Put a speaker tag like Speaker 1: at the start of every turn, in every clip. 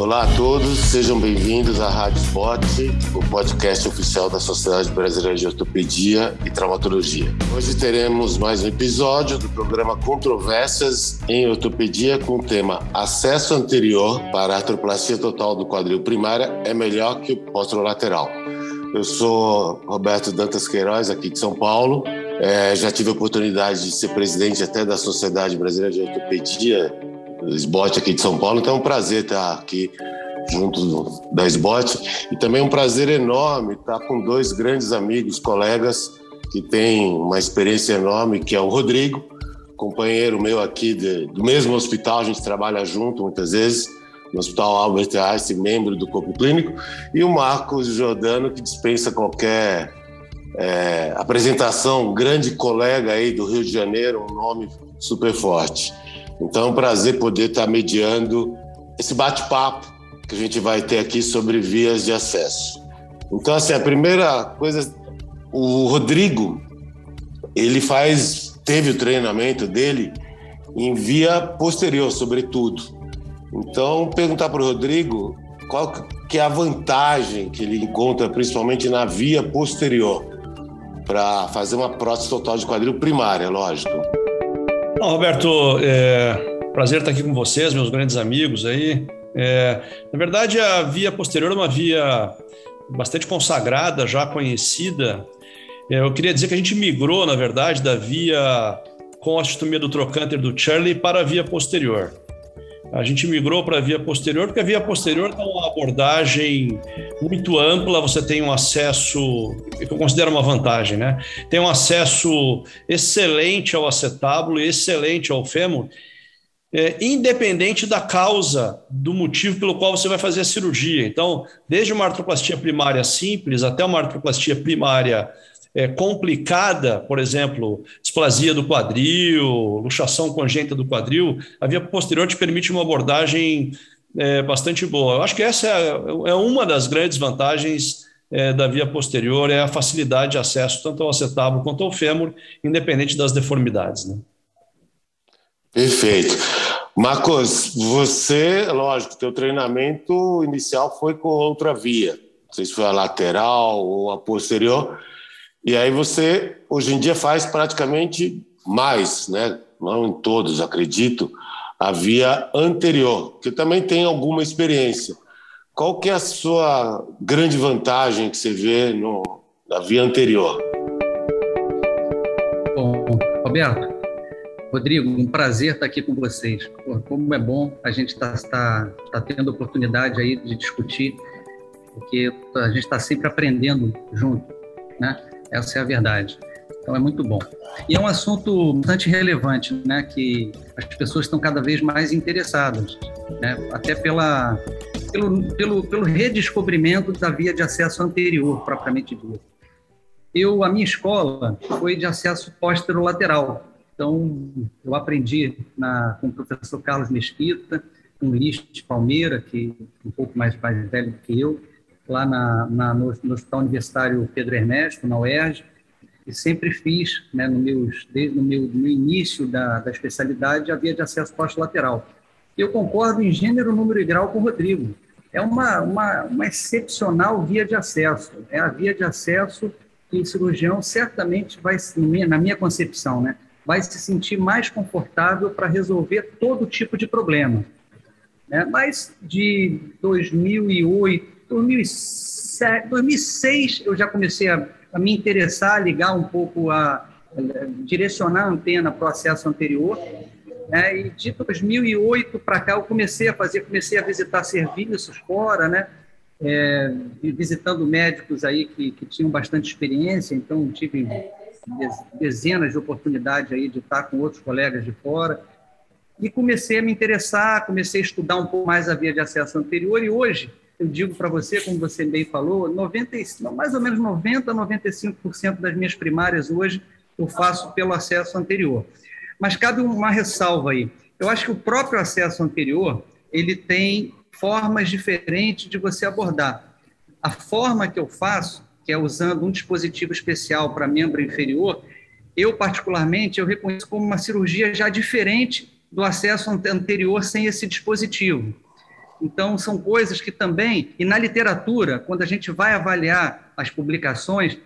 Speaker 1: Olá a todos, sejam bem-vindos à Rádio Spot, o podcast oficial da Sociedade Brasileira de Ortopedia e Traumatologia. Hoje teremos mais um episódio do programa Controvérsias em Ortopedia com o tema Acesso anterior para a artroplastia total do quadril primária é melhor que o posterolateral. Eu sou Roberto Dantas Queiroz, aqui de São Paulo. É, já tive a oportunidade de ser presidente até da Sociedade Brasileira de Ortopedia SBOT aqui de São Paulo, então é um prazer estar aqui junto da SBOT e também é um prazer enorme estar com dois grandes amigos, colegas que têm uma experiência enorme, que é o Rodrigo, companheiro meu aqui de, do mesmo hospital, a gente trabalha junto muitas vezes, no Hospital Albert Einstein, membro do corpo clínico, e o Marcos Jordano, que dispensa qualquer é, apresentação, grande colega aí do Rio de Janeiro, um nome super forte. Então é um prazer poder estar mediando esse bate-papo que a gente vai ter aqui sobre vias de acesso. Então, assim, a primeira coisa, o Rodrigo, ele faz, teve o treinamento dele em via posterior, sobretudo. Então, perguntar para o Rodrigo qual que é a vantagem que ele encontra, principalmente na via posterior, para fazer uma prótese total de quadril primária, lógico.
Speaker 2: Bom, Roberto, é, prazer estar aqui com vocês, meus grandes amigos aí. É, na verdade, a via posterior é uma via bastante consagrada, já conhecida. É, eu queria dizer que a gente migrou, na verdade, da via com a do trocânter do Charlie para a via posterior. A gente migrou para a via posterior, porque a via posterior dá uma abordagem muito ampla, você tem um acesso, que eu considero uma vantagem, né? Tem um acesso excelente ao acetábulo e excelente ao fêmur, é, independente da causa, do motivo pelo qual você vai fazer a cirurgia. Então, desde uma artroplastia primária simples até uma artroplastia primária é, complicada, por exemplo, displasia do quadril, luxação congênita do quadril, a via posterior te permite uma abordagem é, bastante boa. Eu acho que essa é, é uma das grandes vantagens é, da via posterior, é a facilidade de acesso tanto ao acetábulo quanto ao fêmur, independente das deformidades. Né?
Speaker 1: Perfeito. Marcos, você, lógico, teu treinamento inicial foi com outra via. Não sei se foi a lateral ou a posterior, e aí você, hoje em dia, faz praticamente mais, né? não em todos, acredito, a via anterior, que também tem alguma experiência. Qual que é a sua grande vantagem que você vê no, na via anterior?
Speaker 3: Bom, Roberto, Rodrigo, um prazer estar aqui com vocês. como é bom a gente estar tá, tá, tá tendo oportunidade aí de discutir, porque a gente está sempre aprendendo junto, né? Essa é a verdade. Então é muito bom. E é um assunto bastante relevante, né, que as pessoas estão cada vez mais interessadas, né, até pela, pelo, pelo, pelo redescobrimento da via de acesso anterior, propriamente dita. Eu, a minha escola foi de acesso posterolateral. Então, eu aprendi na, com o professor Carlos Mesquita, um Liste Palmeira, que é um pouco mais, mais velho que eu, lá na, na no, no, Hospital Universitário Pedro Ernesto, na UERJ, e sempre fiz, né, no meus, desde o meu, no início da, da especialidade, a via de acesso pós-lateral. Eu concordo em gênero, número e grau com o Rodrigo. É uma, uma, uma excepcional via de acesso. É a via de acesso que o cirurgião certamente vai, na minha concepção, né, vai se sentir mais confortável para resolver todo tipo de problema. Né? Mas de 2008 2007, 2006 eu já comecei a, a me interessar, ligar um pouco, a, a direcionar a antena para o acesso anterior. Né? E de 2008 para cá eu comecei a fazer, comecei a visitar serviços fora, né? É, visitando médicos aí que, que tinham bastante experiência, então tive dezenas de oportunidades aí de estar com outros colegas de fora e comecei a me interessar, comecei a estudar um pouco mais a via de acesso anterior e hoje eu digo para você, como você bem falou, 90, mais ou menos 90 a 95% das minhas primárias hoje eu faço pelo acesso anterior. Mas cabe uma ressalva aí. Eu acho que o próprio acesso anterior, ele tem formas diferentes de você abordar. A forma que eu faço, que é usando um dispositivo especial para membro inferior, eu particularmente eu reconheço como uma cirurgia já diferente do acesso anterior sem esse dispositivo. Então, são coisas que também, e na literatura, quando a gente vai avaliar as publicações,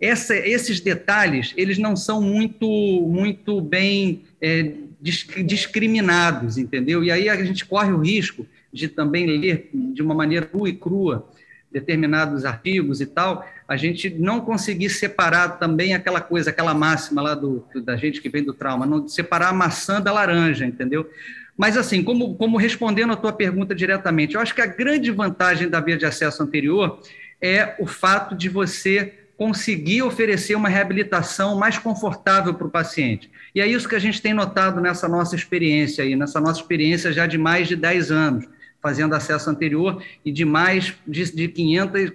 Speaker 3: essa, esses detalhes, eles não são muito, muito bem é, discriminados, entendeu? E aí a gente corre o risco de também ler de uma maneira crua e crua determinados artigos e tal, a gente não conseguir separar também aquela coisa, aquela máxima lá do, da gente que vem do trauma, não separar a maçã da laranja, entendeu? Mas, assim, como, como respondendo a tua pergunta diretamente, eu acho que a grande vantagem da via de acesso anterior é o fato de você conseguir oferecer uma reabilitação mais confortável para o paciente. E é isso que a gente tem notado nessa nossa experiência aí, nessa nossa experiência já de mais de 10 anos fazendo acesso anterior e de mais de, de 500,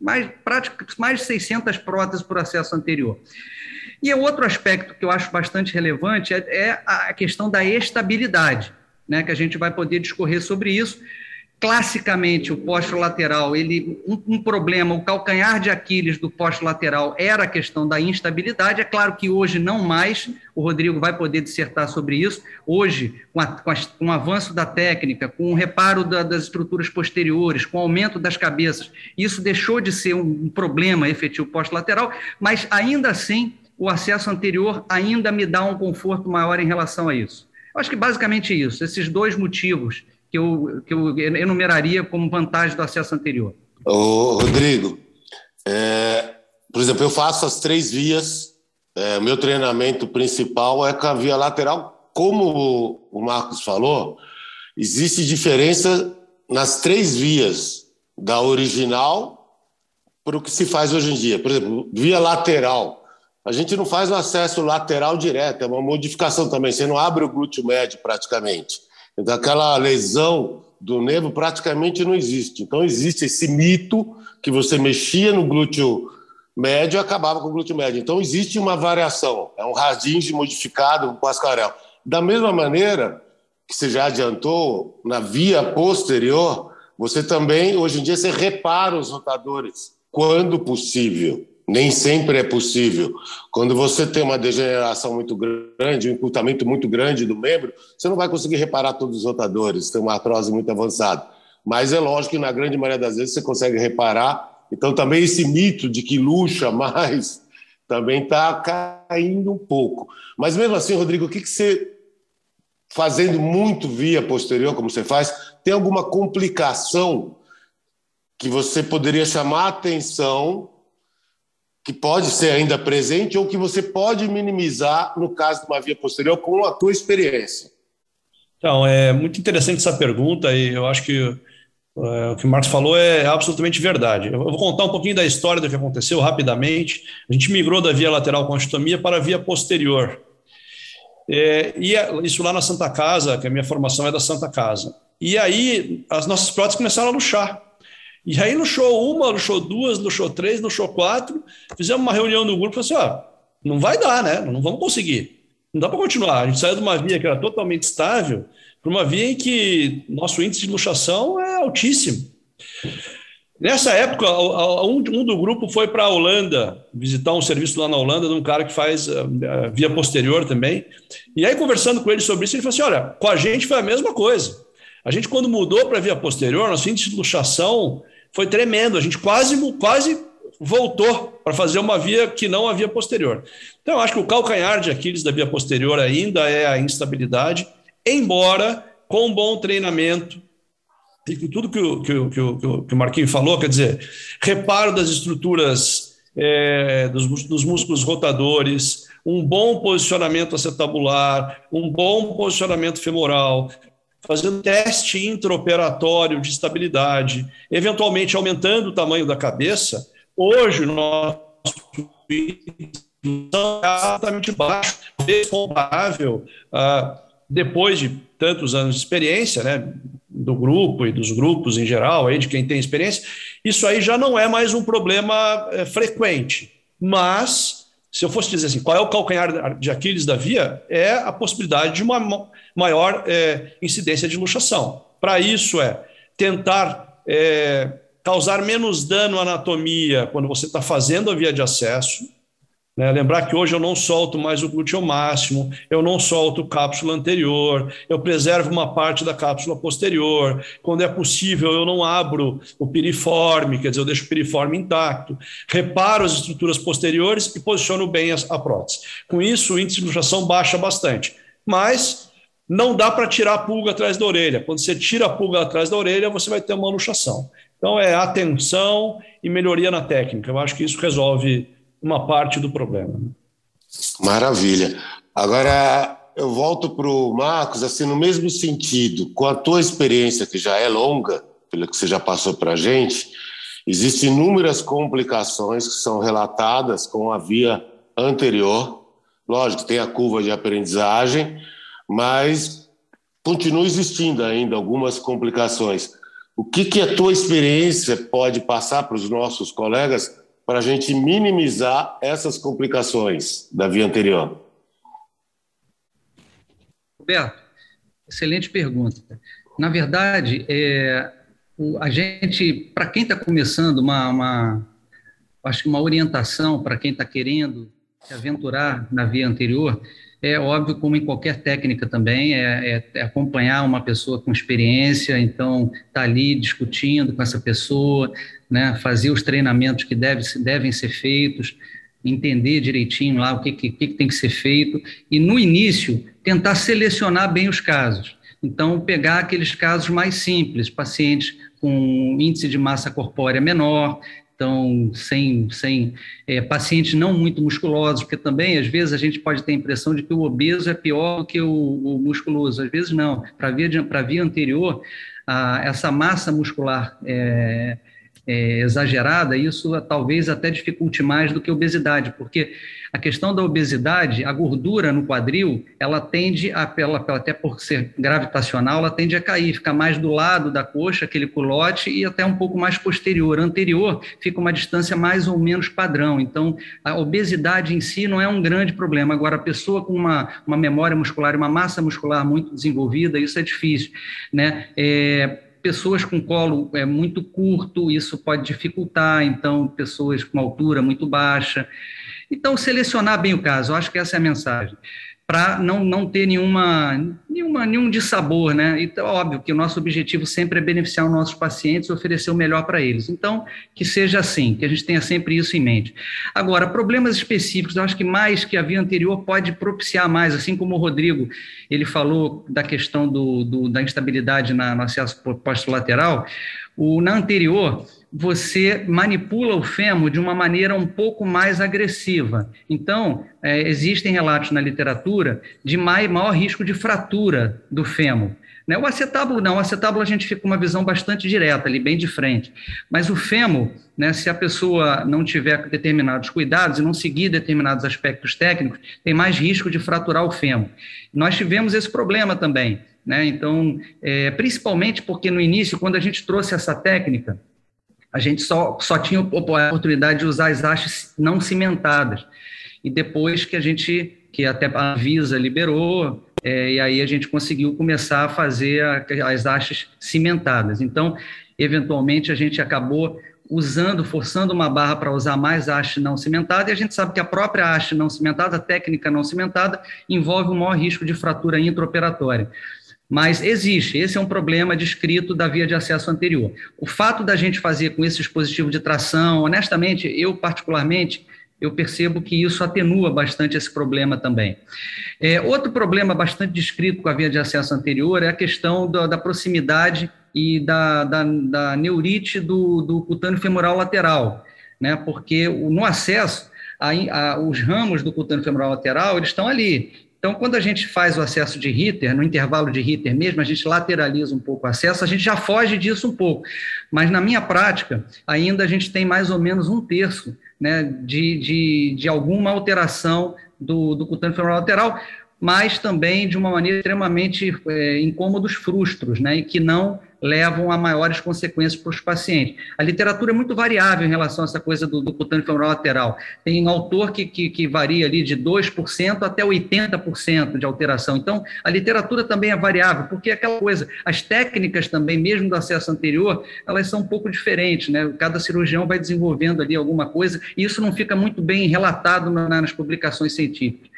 Speaker 3: mais, mais de 600 próteses por acesso anterior. E o outro aspecto que eu acho bastante relevante é, é a questão da estabilidade, né, que a gente vai poder discorrer sobre isso, classicamente o posto-lateral, ele um, um, problema, o calcanhar de Aquiles do posto-lateral era a questão da instabilidade. É claro que hoje não mais, o Rodrigo vai poder dissertar sobre isso. Hoje, com, a, com, a, com o avanço da técnica, com o reparo da, das estruturas posteriores, com o aumento das cabeças, isso deixou de ser um, um problema efetivo posto-lateral, mas ainda assim o acesso anterior ainda me dá um conforto maior em relação a isso. Eu acho que basicamente isso, esses dois motivos que eu, que eu enumeraria como vantagem do acesso anterior?
Speaker 1: Ô, Rodrigo, é, por exemplo, eu faço as três vias. É, meu treinamento principal é com a via lateral. Como o Marcos falou, existe diferença nas três vias da original para o que se faz hoje em dia. Por exemplo, via lateral. A gente não faz o acesso lateral direto, é uma modificação também. Você não abre o glúteo médio praticamente. Então, aquela lesão do nervo praticamente não existe. Então, existe esse mito que você mexia no glúteo médio e acabava com o glúteo médio. Então, existe uma variação. É um radinge modificado com Pascarel. Da mesma maneira que você já adiantou, na via posterior, você também, hoje em dia, você repara os rotadores quando possível nem sempre é possível. Quando você tem uma degeneração muito grande, um encurtamento muito grande do membro, você não vai conseguir reparar todos os rotadores, tem uma artrose muito avançada. Mas é lógico que na grande maioria das vezes você consegue reparar. Então também esse mito de que luxa mais também está caindo um pouco. Mas mesmo assim, Rodrigo, o que, que você, fazendo muito via posterior, como você faz, tem alguma complicação que você poderia chamar a atenção que pode ser ainda presente ou que você pode minimizar no caso de uma via posterior com a tua experiência?
Speaker 2: Então, é muito interessante essa pergunta e eu acho que é, o que o Marcos falou é absolutamente verdade. Eu vou contar um pouquinho da história do que aconteceu rapidamente. A gente migrou da via lateral com a para a via posterior. É, e é, isso lá na Santa Casa, que a minha formação é da Santa Casa. E aí as nossas próteses começaram a luxar. E aí no show uma, no show duas, no show três, no show quatro, fizemos uma reunião no grupo e falamos assim, ó, não vai dar, né? Não vamos conseguir. Não dá para continuar. A gente saiu de uma via que era totalmente estável para uma via em que nosso índice de luxação é altíssimo. Nessa época, um, do grupo foi para a Holanda visitar um serviço lá na Holanda de um cara que faz uh, via posterior também. E aí, conversando com ele sobre isso, ele falou assim: olha, com a gente foi a mesma coisa. A gente, quando mudou para via posterior, nosso índice de luxação foi tremendo. A gente quase, quase voltou para fazer uma via que não a via posterior. Então, acho que o calcanhar de Aquiles da via posterior ainda é a instabilidade, embora com um bom treinamento, e com tudo que o, que, o, que, o, que o Marquinho falou, quer dizer, reparo das estruturas é, dos, dos músculos rotadores, um bom posicionamento acetabular, um bom posicionamento femoral, fazendo teste intraoperatório de estabilidade, eventualmente aumentando o tamanho da cabeça, hoje o nosso é altamente baixo, comparável uh, depois de tantos anos de experiência, né, do grupo e dos grupos em geral, aí de quem tem experiência, isso aí já não é mais um problema é, frequente. Mas, se eu fosse dizer assim, qual é o calcanhar de Aquiles da via, é a possibilidade de uma maior é, incidência de luxação. Para isso é tentar é, causar menos dano à anatomia quando você está fazendo a via de acesso, Né? Lembrar que hoje eu não solto mais o glúteo máximo, eu não solto cápsula anterior, eu preservo uma parte da cápsula posterior. Quando é possível, eu não abro o piriforme, quer dizer, eu deixo o piriforme intacto, reparo as estruturas posteriores e posiciono bem a prótese. Com isso, o índice de luxação baixa bastante. Mas não dá para tirar a pulga atrás da orelha. Quando você tira a pulga atrás da orelha, você vai ter uma luxação. Então, é atenção e melhoria na técnica. Eu acho que isso resolve uma parte do problema.
Speaker 1: Maravilha. Agora, eu volto para o Marcos, assim, no mesmo sentido, com a tua experiência, que já é longa, pelo que você já passou para a gente, existem inúmeras complicações que são relatadas com a via anterior. Lógico, tem a curva de aprendizagem, mas continua existindo ainda algumas complicações. O que, que a tua experiência pode passar para os nossos colegas para a gente minimizar essas complicações da via anterior?
Speaker 3: Roberto, excelente pergunta. Na verdade, é, a gente, para quem está começando, uma, uma, acho que uma orientação para quem está querendo se aventurar na via anterior, é óbvio, como em qualquer técnica também, é, é, é acompanhar uma pessoa com experiência, então tá ali discutindo com essa pessoa, né, fazer os treinamentos que deve, devem ser feitos, entender direitinho lá o que, que, que tem que ser feito, e no início tentar selecionar bem os casos. Então, pegar aqueles casos mais simples, pacientes com índice de massa corpórea menor, então, sem, sem é, pacientes não muito musculosos, porque também, às vezes, a gente pode ter a impressão de que o obeso é pior que o, o musculoso. Às vezes, não. Para a via anterior, a, essa massa muscular é, é, exagerada, isso talvez até dificulte mais do que a obesidade, porque a questão da obesidade, a gordura no quadril, ela tende a, ela, até por ser gravitacional, ela tende a cair, fica mais do lado da coxa, aquele culote, e até um pouco mais posterior. Anterior fica uma distância mais ou menos padrão. Então, a obesidade em si não é um grande problema. Agora, a pessoa com uma, uma memória muscular uma massa muscular muito desenvolvida, isso é difícil. Né? É, pessoas com colo é, muito curto, isso pode dificultar, então, pessoas com altura muito baixa. Então, selecionar bem o caso, eu acho que essa é a mensagem para não, não ter nenhuma, nenhuma, nenhum dissabor, né? Então, óbvio que o nosso objetivo sempre é beneficiar os nossos pacientes e oferecer o melhor para eles. Então, que seja assim, que a gente tenha sempre isso em mente. Agora, problemas específicos, eu acho que mais que a via anterior pode propiciar mais, assim como o Rodrigo, ele falou da questão do, do da instabilidade na, no acesso postulateral, o, na anterior, você manipula o fêmur de uma maneira um pouco mais agressiva. Então, é, existem relatos na literatura de maior risco de fratura do fêmur. Né? O acetábulo não, o acetábulo a gente fica com uma visão bastante direta ali, bem de frente. Mas o fêmur, né, se a pessoa não tiver determinados cuidados e não seguir determinados aspectos técnicos, tem mais risco de fraturar o fêmur. Nós tivemos esse problema também. Né? Então, é, principalmente porque no início, quando a gente trouxe essa técnica, a gente só, só tinha a oportunidade de usar as hastes não cimentadas. E depois que a gente, que até a Visa liberou, é, e aí a gente conseguiu começar a fazer a, as hastes cimentadas. Então, eventualmente, a gente acabou usando, forçando uma barra para usar mais haste não cimentada, e a gente sabe que a própria haste não cimentada, a técnica não cimentada, envolve um maior risco de fratura intraoperatória. Mas existe, esse é um problema descrito da via de acesso anterior. O fato da gente fazer com esse dispositivo de tração, honestamente, eu particularmente, eu percebo que isso atenua bastante esse problema também. É, outro problema bastante descrito com a via de acesso anterior é a questão da, da proximidade e da, da, da neurite do, do cutâneo femoral lateral, né? porque no acesso, a, a, os ramos do cutâneo femoral lateral, eles estão ali, então, quando a gente faz o acesso de Ritter, no intervalo de Ritter mesmo, a gente lateraliza um pouco o acesso, a gente já foge disso um pouco. Mas na minha prática, ainda a gente tem mais ou menos um terço né, de, de, de alguma alteração do, do cutâneo femoral lateral, mas também de uma maneira extremamente é, incômodos, frustros, né, e que não levam a maiores consequências para os pacientes. A literatura é muito variável em relação a essa coisa do, do cutâneo femoral lateral. Tem um autor que, que, que varia ali de 2% até 80% de alteração. Então, a literatura também é variável, porque é aquela coisa, as técnicas também, mesmo do acesso anterior, elas são um pouco diferentes, né? Cada cirurgião vai desenvolvendo ali alguma coisa, e isso não fica muito bem relatado nas publicações científicas.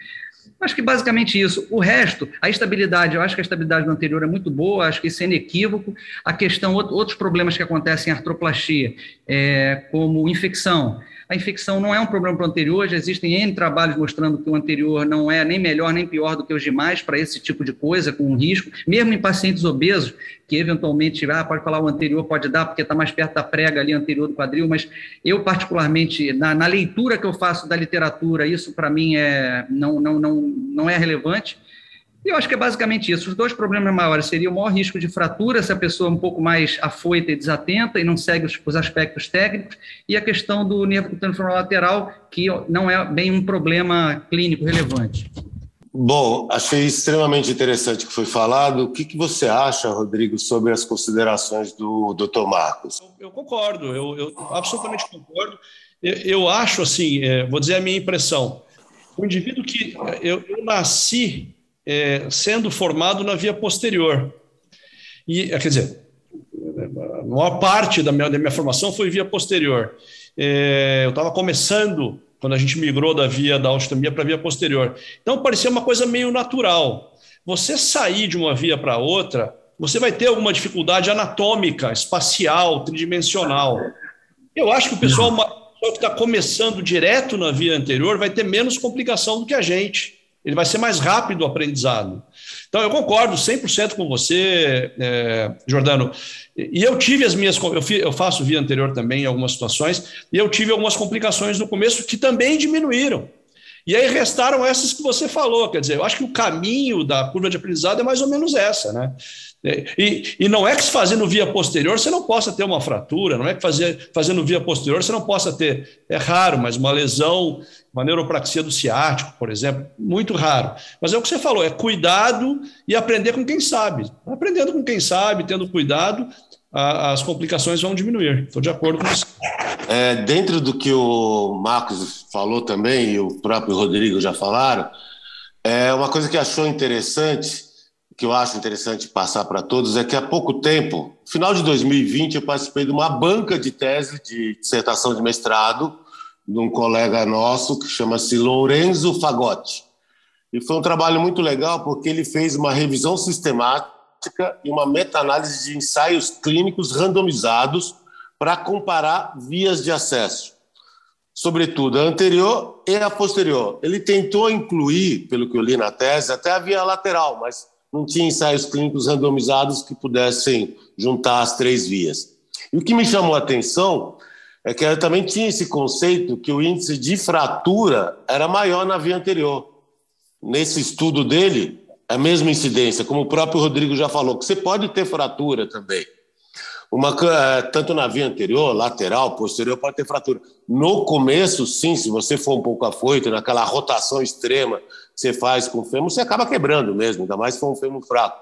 Speaker 3: Acho que basicamente isso. O resto, a estabilidade, eu acho que a estabilidade do anterior é muito boa, acho que isso é inequívoco. A questão, outros problemas que acontecem em artroplastia, é, como infecção, a infecção não é um problema para o anterior, já existem N trabalhos mostrando que o anterior não é nem melhor nem pior do que os demais para esse tipo de coisa, com risco, mesmo em pacientes obesos, que eventualmente, ah, pode falar o anterior, pode dar, porque está mais perto da prega ali anterior do quadril, mas eu, particularmente, na, na leitura que eu faço da literatura, isso para mim é, não, não, não, não é relevante. E eu acho que é basicamente isso. Os dois problemas maiores seriam o maior risco de fratura, se a pessoa é um pouco mais afoita e desatenta e não segue os, os aspectos técnicos, e a questão do nervo cutâneo lateral, que não é bem um problema clínico relevante.
Speaker 1: Bom, achei extremamente interessante o que foi falado. O que, que você acha, Rodrigo, sobre as considerações do Dr. Marcos?
Speaker 2: Eu, eu concordo, eu, eu, absolutamente concordo. Eu, eu acho assim, é, vou dizer a minha impressão. O indivíduo que eu, eu nasci é, sendo formado na via posterior. E, quer dizer, a maior parte da minha, da minha formação foi via posterior. É, eu estava começando quando a gente migrou da via da osteotomia para a via posterior. Então parecia uma coisa meio natural. Você sair de uma via para outra, você vai ter alguma dificuldade anatômica, espacial, tridimensional. Eu acho que o pessoal, que está começando direto na via anterior vai ter menos complicação do que a gente ele vai ser mais rápido o aprendizado. Então, eu concordo 100% com você, é, Jordano. E eu tive as minhas. Eu, eu faço via anterior também em algumas situações, e eu tive algumas complicações no começo que também diminuíram. E aí restaram essas que você falou. Quer dizer, eu acho que o caminho da curva de aprendizado é mais ou menos essa, né? E, e não é que fazendo via posterior você não possa ter uma fratura, não é que fazer, fazendo via posterior você não possa ter, é raro, mas uma lesão, uma neuropraxia do ciático, por exemplo, muito raro. Mas é o que você falou, é cuidado e aprender com quem sabe. Aprendendo com quem sabe, tendo cuidado, a, as complicações vão diminuir. Estou de acordo com você.
Speaker 1: É, dentro do que o Marcos falou também, e o próprio Rodrigo já falaram, é uma coisa que achou interessante que eu acho interessante passar para todos é que há pouco tempo, final de 2020, eu participei de uma banca de tese de dissertação de mestrado de um colega nosso que chama-se Lorenzo Fagotti. E foi um trabalho muito legal porque ele fez uma revisão sistemática e uma meta-análise de ensaios clínicos randomizados para comparar vias de acesso, sobretudo a anterior e a posterior. Ele tentou incluir, pelo que eu li na tese, até a via lateral, mas não tinha ensaios clínicos randomizados que pudessem juntar as três vias. E o que me chamou a atenção é que também tinha esse conceito que o índice de fratura era maior na via anterior. Nesse estudo dele, a mesma incidência, como o próprio Rodrigo já falou, que você pode ter fratura também. Uma, eh, tanto na via anterior, lateral, posterior, pode ter fratura. No começo, sim, se você for um pouco afoito, naquela rotação extrema que você faz com o fêmur, você acaba quebrando mesmo, ainda mais se for um fêmur fraco.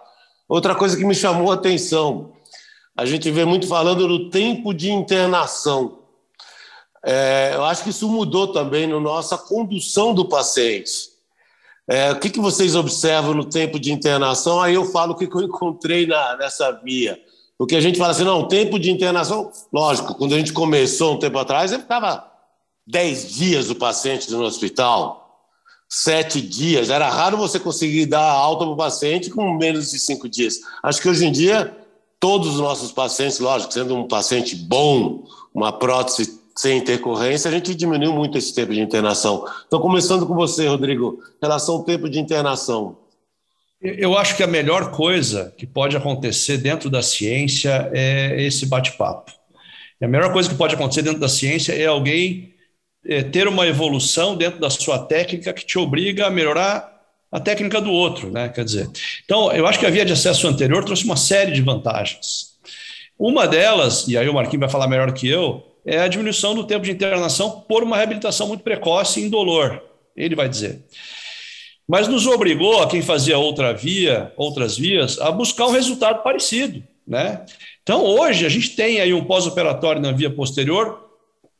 Speaker 1: Outra coisa que me chamou a atenção, a gente vê muito falando do tempo de internação. É, eu acho que isso mudou também na nossa condução do paciente. É, o que, que vocês observam no tempo de internação? Aí eu falo o que, que eu encontrei na, nessa via porque a gente fala assim, não, tempo de internação, lógico, quando a gente começou um tempo atrás, ele ficava 10 dias o paciente no hospital, sete dias. Era raro você conseguir dar alta para o paciente com menos de cinco dias. Acho que hoje em dia, todos os nossos pacientes, lógico, sendo um paciente bom, uma prótese sem intercorrência, a gente diminuiu muito esse tempo de internação. Então, começando com você, Rodrigo, relação ao tempo de internação.
Speaker 2: Eu acho que a melhor coisa que pode acontecer dentro da ciência é esse bate-papo. A melhor coisa que pode acontecer dentro da ciência é alguém é, ter uma evolução dentro da sua técnica que te obriga a melhorar a técnica do outro, né? Quer dizer, então eu acho que a via de acesso anterior trouxe uma série de vantagens. Uma delas, e aí o Marquinhos vai falar melhor que eu, é a diminuição do tempo de internação por uma reabilitação muito precoce e indolor. Ele vai dizer. mas nos obrigou, a quem fazia outra via, outras vias, a buscar um resultado parecido. Né? Então, hoje, a gente tem aí um pós-operatório na via posterior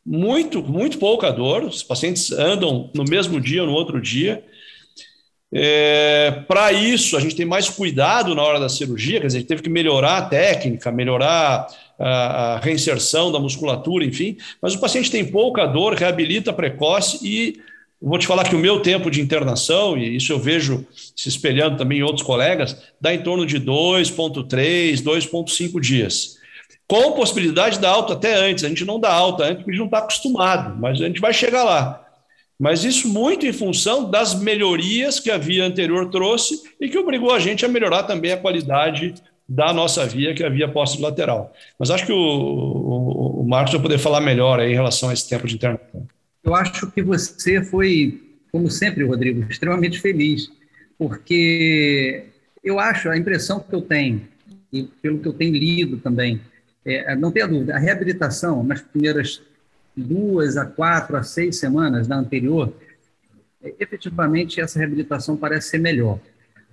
Speaker 2: muito, muito pouca dor, os pacientes andam no mesmo dia ou no outro dia. É, Para isso, a gente tem mais cuidado na hora da cirurgia, quer dizer, a gente teve que melhorar a técnica, melhorar a, reinserção da musculatura, enfim, mas o paciente tem pouca dor, reabilita precoce e Vou te falar que o meu tempo de internação, e isso eu vejo se espelhando também em outros colegas, dá em torno de 2,3, 2,5 dias. Com possibilidade da alta até antes. A gente não dá alta antes porque a gente não está acostumado, mas a gente vai chegar lá. Mas isso muito em função das melhorias que a via anterior trouxe e que obrigou a gente a melhorar também a qualidade da nossa via, que é a via lateral. Mas acho que o, o, o Marcos vai poder falar melhor aí em relação a esse tempo de internação.
Speaker 3: Eu acho que você foi, como sempre, Rodrigo, extremamente feliz, porque eu acho, a impressão que eu tenho, e pelo que eu tenho lido também, é, não tenha dúvida, a reabilitação nas primeiras duas a quatro a seis semanas da anterior, é, efetivamente essa reabilitação parece ser melhor.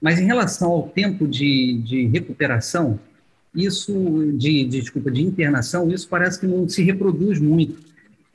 Speaker 3: Mas em relação ao tempo de, de recuperação, isso, de, de, desculpa, de internação, isso parece que não se reproduz muito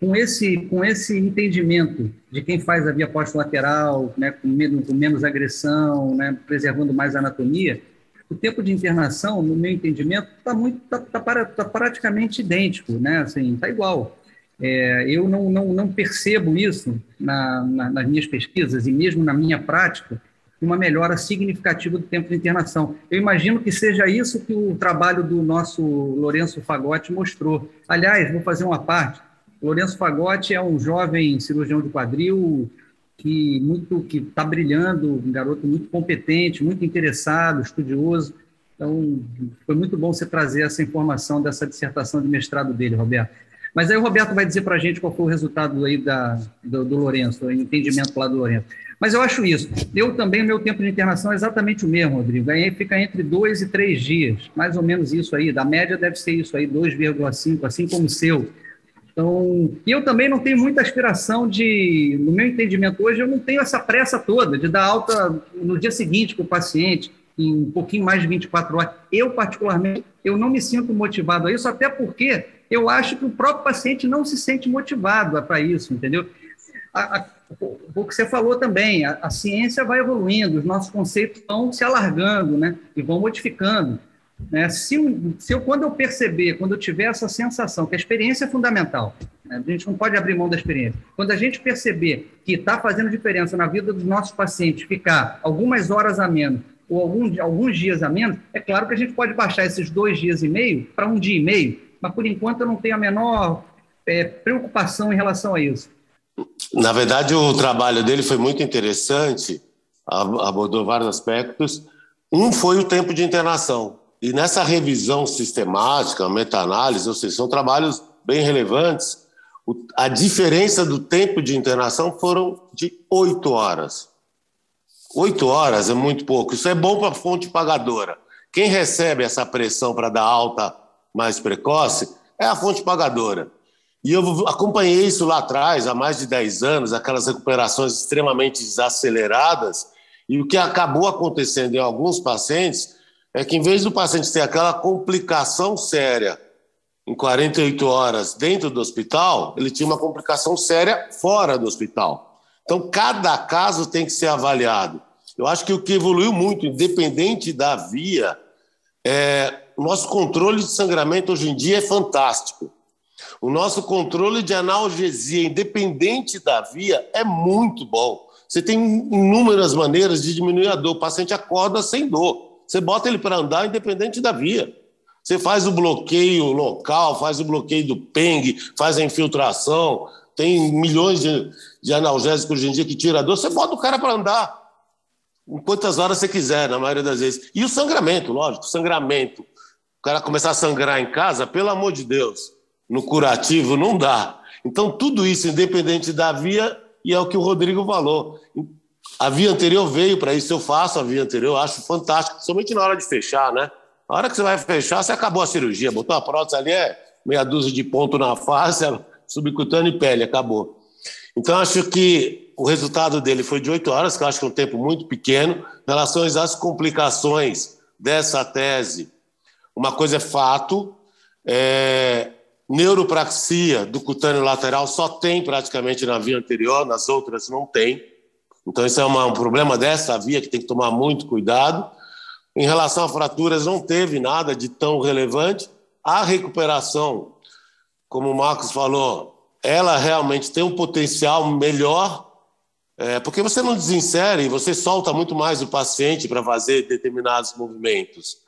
Speaker 3: com esse, com esse entendimento de quem faz a via pós-lateral, né, com, menos, com menos agressão, né, preservando mais a anatomia, o tempo de internação, no meu entendimento, está muito, tá, tá, tá, praticamente idêntico, né, assim, está igual. É, eu não, não, não percebo isso na, na, nas minhas pesquisas e mesmo na minha prática, uma melhora significativa do tempo de internação. Eu imagino que seja isso que o trabalho do nosso Lourenço Fagotti mostrou. Aliás, vou fazer uma parte Lourenço Fagotti é um jovem cirurgião de quadril que muito que está brilhando, um garoto muito competente, muito interessado, estudioso. Então, foi muito bom você trazer essa informação dessa dissertação de mestrado dele, Roberto. Mas aí o Roberto vai dizer para a gente qual foi o resultado aí da, do, do Lourenço, o entendimento lá do Lourenço. Mas eu acho isso. Eu também, o meu tempo de internação é exatamente o mesmo, Rodrigo. Aí fica entre dois e três dias, mais ou menos isso aí. Da média deve ser isso aí, 2,5, assim como o seu. Então, e eu também não tenho muita aspiração de, no meu entendimento hoje, eu não tenho essa pressa toda de dar alta no dia seguinte para o paciente, em um pouquinho mais de 24 horas. Eu, particularmente, eu não me sinto motivado a isso, até porque eu acho que o próprio paciente não se sente motivado para isso, entendeu? A, a, o que você falou também, a, a ciência vai evoluindo, os nossos conceitos vão se alargando, né? E vão modificando. Né? Se, se eu, quando eu perceber, quando eu tiver essa sensação, que a experiência é fundamental, né? a gente não pode abrir mão da experiência. Quando a gente perceber que está fazendo diferença na vida dos nossos pacientes, ficar algumas horas a menos ou algum, alguns dias a menos, é claro que a gente pode baixar esses dois dias e meio para um dia e meio, mas por enquanto eu não tenho a menor é, preocupação em relação a isso.
Speaker 1: Na verdade, o trabalho dele foi muito interessante, abordou vários aspectos. Um foi o tempo de internação. E nessa revisão sistemática, meta-análise, ou seja, são trabalhos bem relevantes, a diferença do tempo de internação foram de oito horas. Oito horas é muito pouco. Isso é bom para a fonte pagadora. Quem recebe essa pressão para dar alta mais precoce é a fonte pagadora. E eu acompanhei isso lá atrás, há mais de 10 anos, aquelas recuperações extremamente desaceleradas, e o que acabou acontecendo em alguns pacientes é que, em vez do paciente ter aquela complicação séria em 48 horas dentro do hospital, ele tinha uma complicação séria fora do hospital. Então, cada caso tem que ser avaliado. Eu acho que o que evoluiu muito, independente da via, é nosso controle de sangramento hoje em dia é fantástico. O nosso controle de analgesia, independente da via, é muito bom. Você tem inúmeras maneiras de diminuir a dor. O paciente acorda sem dor. Você bota ele para andar independente da via. Você faz o bloqueio local, faz o bloqueio do PENG, faz a infiltração. Tem milhões de, de analgésicos hoje em dia que tira a dor. Você bota o cara para andar. Em quantas horas você quiser, na maioria das vezes. E o sangramento, lógico, sangramento. O cara começar a sangrar em casa, pelo amor de Deus, no curativo não dá. Então, tudo isso, independente da via, e é o que o Rodrigo falou. A via anterior veio para isso, eu faço a via anterior, acho fantástico, somente na hora de fechar, né? Na hora que você vai fechar, você acabou a cirurgia, botou a prótese ali, é meia dúzia de ponto na face, subcutâneo e pele, acabou. Então, acho que o resultado dele foi de oito horas, que eu acho que é um tempo muito pequeno. Em relação às complicações dessa tese, uma coisa é fato, é, neuropraxia do cutâneo lateral só tem praticamente na via anterior, nas outras não tem. Então, isso é uma, um problema dessa via que tem que tomar muito cuidado. Em relação a fraturas, não teve nada de tão relevante. A recuperação, como o Marcos falou, ela realmente tem um potencial melhor, é, porque você não desinsere, você solta muito mais o paciente para fazer determinados movimentos.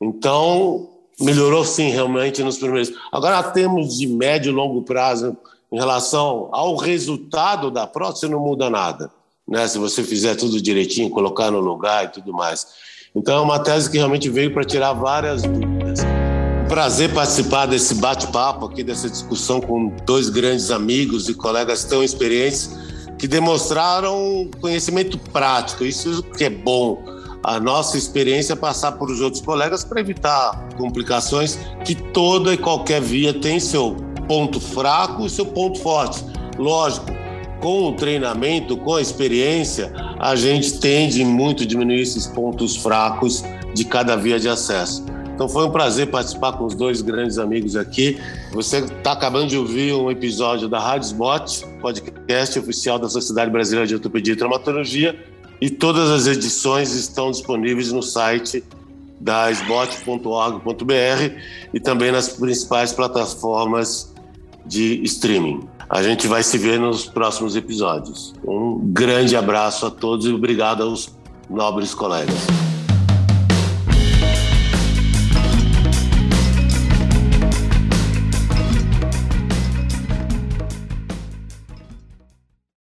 Speaker 1: Então, melhorou sim, realmente, nos primeiros. Agora, temos de médio e longo prazo, em relação ao resultado da prótese, não muda nada. Né? Se você fizer tudo direitinho, colocar no lugar e tudo mais. Então, é uma tese que realmente veio para tirar várias dúvidas. Prazer participar desse bate-papo aqui, dessa discussão com dois grandes amigos e colegas tão experientes que demonstraram conhecimento prático. Isso que é bom. A nossa experiência é passar para os outros colegas para evitar complicações que toda e qualquer via tem seu ponto fraco e seu ponto forte. Lógico, com o treinamento, com a experiência, a gente tende muito a diminuir esses pontos fracos de cada via de acesso. Então foi um prazer participar com os dois grandes amigos aqui. Você está acabando de ouvir um episódio da Rádio Spot, podcast oficial da Sociedade Brasileira de Ortopedia e Traumatologia, e todas as edições estão disponíveis no site da sbot.org.br e também nas principais plataformas de streaming. A gente vai se ver nos próximos episódios. Um grande abraço a todos e obrigado aos nobres colegas.